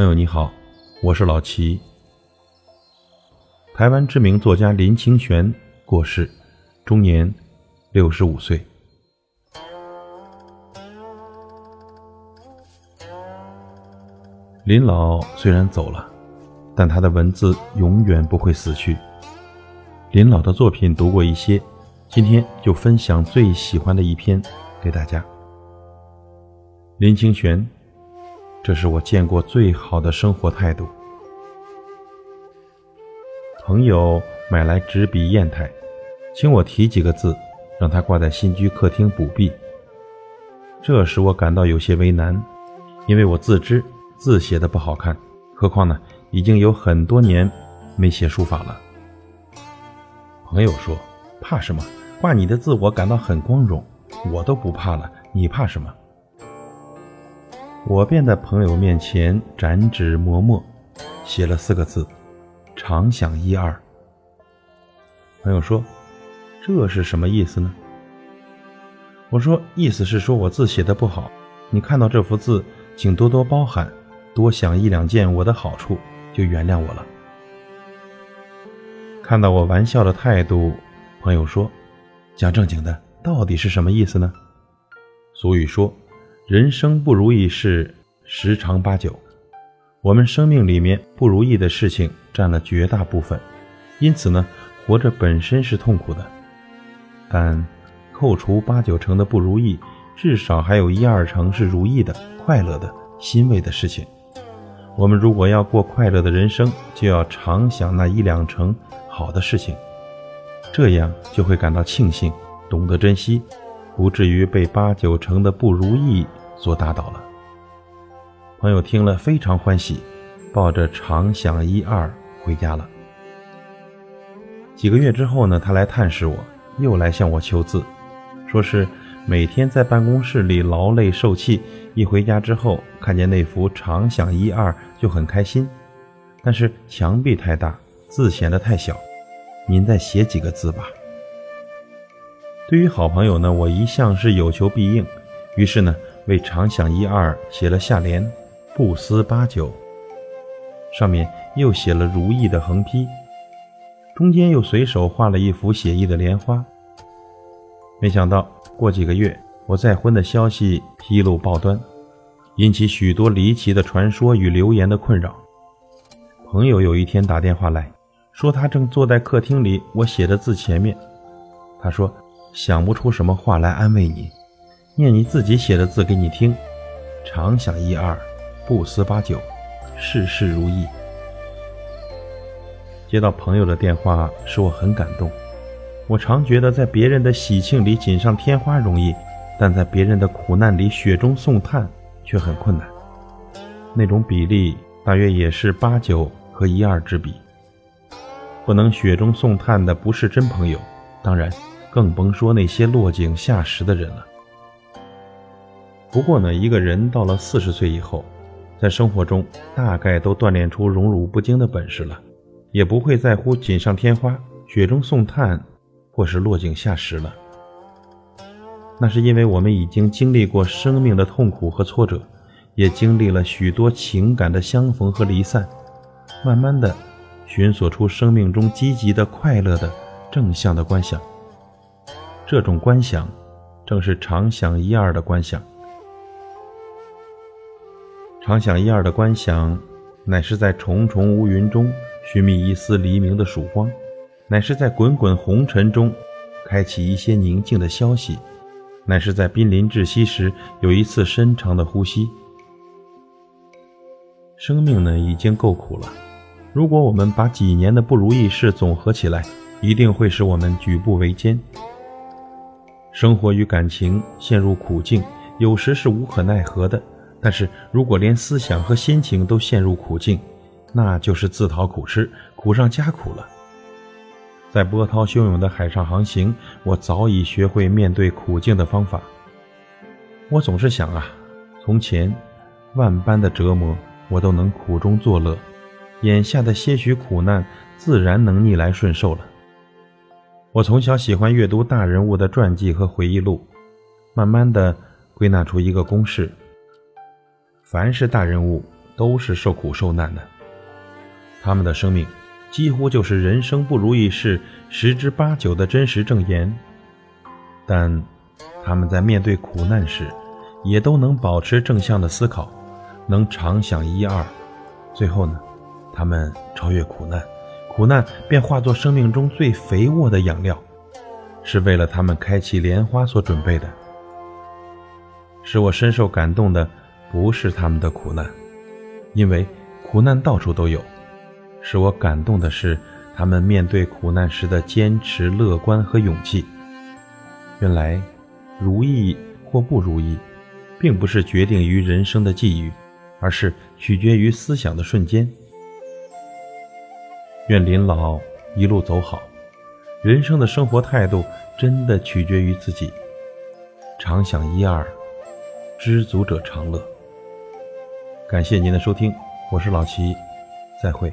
朋友你好，我是老齐。台湾知名作家林清玄过世，终年六十五岁。林老虽然走了，但他的文字永远不会死去。林老的作品读过一些，今天就分享最喜欢的一篇给大家。林清玄，这是我见过最好的生活态度。朋友买来纸笔砚台，请我提几个字，让他挂在新居客厅补壁。这使我感到有些为难，因为我自知字写的不好看，何况呢，已经有很多年没写书法了。朋友说：“怕什么？挂你的字，我感到很光荣，我都不怕了，你怕什么？”我便在朋友面前展纸磨墨，写了四个字：“常想一二。”朋友说：“这是什么意思呢？”我说：“意思是说我字写的不好，你看到这幅字，请多多包涵，多想一两件我的好处，就原谅我了。”看到我玩笑的态度，朋友说：“讲正经的，到底是什么意思呢？”俗语说。人生不如意事十常八九，我们生命里面不如意的事情占了绝大部分，因此呢，活着本身是痛苦的。但扣除八九成的不如意，至少还有一二成是如意的、快乐的、欣慰的事情。我们如果要过快乐的人生，就要常想那一两成好的事情，这样就会感到庆幸，懂得珍惜，不至于被八九成的不如意。所打倒了。朋友听了非常欢喜，抱着长想一二回家了。几个月之后呢，他来探视我，又来向我求字，说是每天在办公室里劳累受气，一回家之后看见那幅长想一二就很开心，但是墙壁太大，字显得太小，您再写几个字吧。对于好朋友呢，我一向是有求必应，于是呢。为常想一二写了下联，不思八九，上面又写了如意的横批，中间又随手画了一幅写意的莲花。没想到过几个月，我再婚的消息披露报端，引起许多离奇的传说与流言的困扰。朋友有一天打电话来说，他正坐在客厅里我写的字前面，他说想不出什么话来安慰你。念你自己写的字给你听，常想一二，不思八九，事事如意。接到朋友的电话，使我很感动。我常觉得在别人的喜庆里锦上添花容易，但在别人的苦难里雪中送炭却很困难。那种比例大约也是八九和一二之比。不能雪中送炭的不是真朋友，当然更甭说那些落井下石的人了。不过呢，一个人到了四十岁以后，在生活中大概都锻炼出荣辱不惊的本事了，也不会在乎锦上添花、雪中送炭，或是落井下石了。那是因为我们已经经历过生命的痛苦和挫折，也经历了许多情感的相逢和离散，慢慢的寻索出生命中积极的、快乐的、正向的观想。这种观想，正是常想一二的观想。常想一二的观想，乃是在重重乌云中寻觅一丝黎明的曙光，乃是在滚滚红尘中开启一些宁静的消息，乃是在濒临窒息时有一次深长的呼吸。生命呢，已经够苦了，如果我们把几年的不如意事总合起来，一定会使我们举步维艰。生活与感情陷入苦境，有时是无可奈何的。但是如果连思想和心情都陷入苦境，那就是自讨苦吃，苦上加苦了。在波涛汹涌的海上航行，我早已学会面对苦境的方法。我总是想啊，从前万般的折磨，我都能苦中作乐，眼下的些许苦难，自然能逆来顺受了。我从小喜欢阅读大人物的传记和回忆录，慢慢的归纳出一个公式。凡是大人物，都是受苦受难的，他们的生命几乎就是人生不如意事十之八九的真实证言。但他们在面对苦难时，也都能保持正向的思考，能常想一二，最后呢，他们超越苦难，苦难便化作生命中最肥沃的养料，是为了他们开启莲花所准备的。使我深受感动的，不是他们的苦难，因为苦难到处都有；使我感动的是，他们面对苦难时的坚持、乐观和勇气。原来，如意或不如意，并不是决定于人生的际遇，而是取决于思想的瞬间。愿林老一路走好，人生的生活态度真的取决于自己。常想一二。知足者常乐。感谢您的收听，我是老齐，再会。